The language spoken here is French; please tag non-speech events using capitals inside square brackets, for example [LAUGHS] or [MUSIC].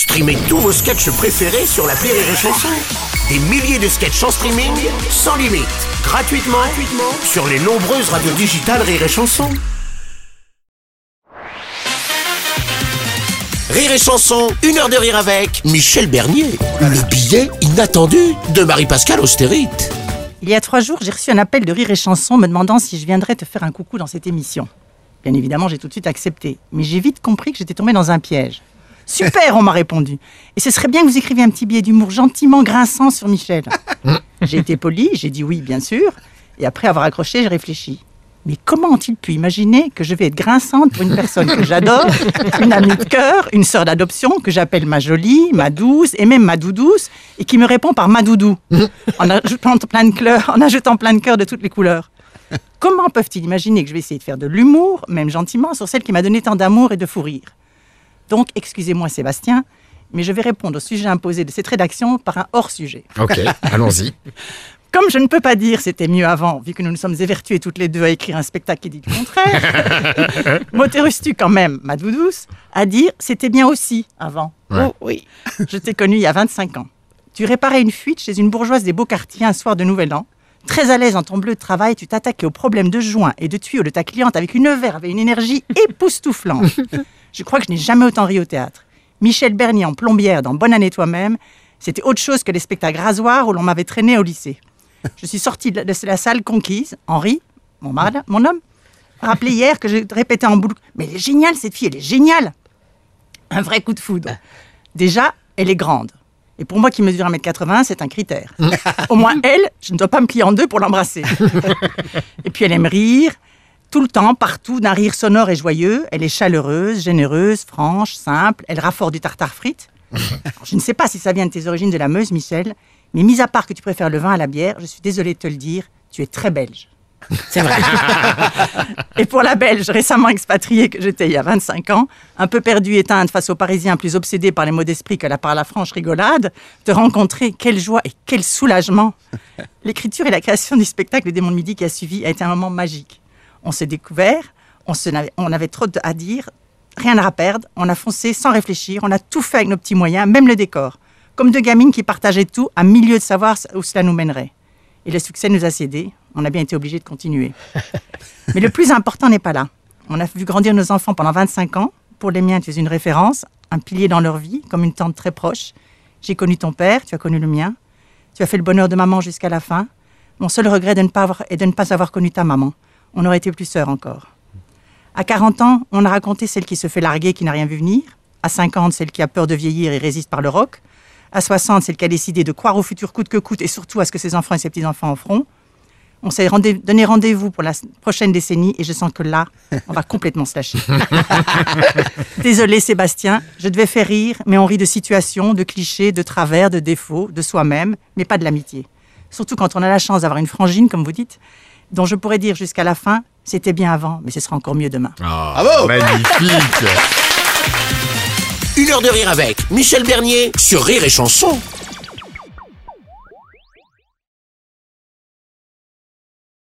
Streamez tous vos sketchs préférés sur la Rire et Chanson. Des milliers de sketchs en streaming, sans limite, gratuitement, gratuitement sur les nombreuses radios digitales Rire et Chanson. Rire et Chanson, une heure de rire avec Michel Bernier. Le billet inattendu de Marie-Pascale Austérite. Il y a trois jours, j'ai reçu un appel de Rire et Chanson me demandant si je viendrais te faire un coucou dans cette émission. Bien évidemment, j'ai tout de suite accepté, mais j'ai vite compris que j'étais tombée dans un piège. [LAUGHS] Super, on m'a répondu. Et ce serait bien que vous écriviez un petit billet d'humour gentiment grinçant sur Michel. [LAUGHS] J'ai été poli, j'ai dit oui, bien sûr. Et après avoir accroché, j'ai réfléchi. Mais comment ont-ils pu imaginer que je vais être grinçante pour une personne que j'adore, [LAUGHS] une amie de cœur, une sœur d'adoption que j'appelle ma jolie, ma douce et même ma doudouce, et qui me répond par ma doudou, en ajoutant plein de cœurs, en ajoutant plein de cœurs de toutes les couleurs. Comment peuvent-ils imaginer que je vais essayer de faire de l'humour, même gentiment, sur celle qui m'a donné tant d'amour et de fou rire? Donc, excusez-moi Sébastien, mais je vais répondre au sujet imposé de cette rédaction par un hors-sujet. Ok, [LAUGHS] allons-y. Comme je ne peux pas dire c'était mieux avant, vu que nous nous sommes évertués toutes les deux à écrire un spectacle qui dit le contraire, [LAUGHS] m'autorises-tu quand même, ma doudouce, à dire c'était bien aussi avant? Ouais. Oh oui. Je t'ai connu il y a 25 ans. Tu réparais une fuite chez une bourgeoise des beaux quartiers un soir de Nouvel An. Très à l'aise en ton bleu de travail, tu t'attaquais aux problèmes de joint et de tuyaux de ta cliente avec une verve et une énergie époustouflante. [LAUGHS] Je crois que je n'ai jamais autant ri au théâtre. Michel Bernier en plombière dans Bonne année toi-même, c'était autre chose que les spectacles rasoirs où l'on m'avait traîné au lycée. Je suis sortie de la, salle conquise. Henri, mon, mari, mon homme, rappelé hier que je répétais en boucle. Mais elle est géniale, cette fille, elle est géniale. Un vrai coup de foudre. Déjà, elle est grande. Et pour moi qui mesure 1m80, c'est un critère. Au moins, elle, je ne dois pas me plier en deux pour l'embrasser. [LAUGHS] et puis, elle aime rire, tout le temps, partout, d'un rire sonore et joyeux. Elle est chaleureuse, généreuse, franche, simple. Elle raffort du tartare. Alors, je ne sais pas si ça vient de tes origines de la Meuse, Michel, mais mis à part que tu préfères le vin à la bière, je suis désolée de te le dire, tu es très belge. C'est vrai. [LAUGHS] Et pour la Belge récemment expatriée que j'étais il y a 25 ans, un peu perdue et éteinte face aux Parisiens plus obsédés par les mots d'esprit que la par la franche rigolade, te rencontrer, quelle joie et quel soulagement. L'écriture et la création du spectacle Le Démon de Midi qui a suivi a été un moment magique. On s'est découvert, on, se n'avait- on avait trop à dire, rien à perdre, on a foncé sans réfléchir, on a tout fait avec nos petits moyens, même le décor. Comme deux gamines qui partageaient tout, à milieu de savoir où cela nous mènerait. Et le succès nous a cédé, on a bien été obligés de continuer. [LAUGHS] Mais le plus important n'est pas là. On a vu grandir nos enfants pendant 25 ans. Pour les miens, tu es une référence, un pilier dans leur vie, comme une tante très proche. J'ai connu ton père, tu as connu le mien. Tu as fait le bonheur de maman jusqu'à la fin. Mon seul regret de ne pas avoir, est de ne pas avoir connu ta maman. On aurait été plus sœurs encore. À 40 ans, on a raconté celle qui se fait larguer, qui n'a rien vu venir. À 50, celle qui a peur de vieillir et résiste par le roc. À 60, celle qui a décidé de croire au futur coûte que coûte et surtout à ce que ses enfants et ses petits-enfants en feront. On s'est rendez- donné rendez-vous pour la prochaine décennie et je sens que là, on va complètement se lâcher. [LAUGHS] Désolé Sébastien, je devais faire rire, mais on rit de situations, de clichés, de travers, de défauts, de soi-même, mais pas de l'amitié. Surtout quand on a la chance d'avoir une frangine, comme vous dites, dont je pourrais dire jusqu'à la fin, c'était bien avant, mais ce sera encore mieux demain. Ah, magnifique. Une heure de rire avec Michel Bernier sur Rire et Chanson.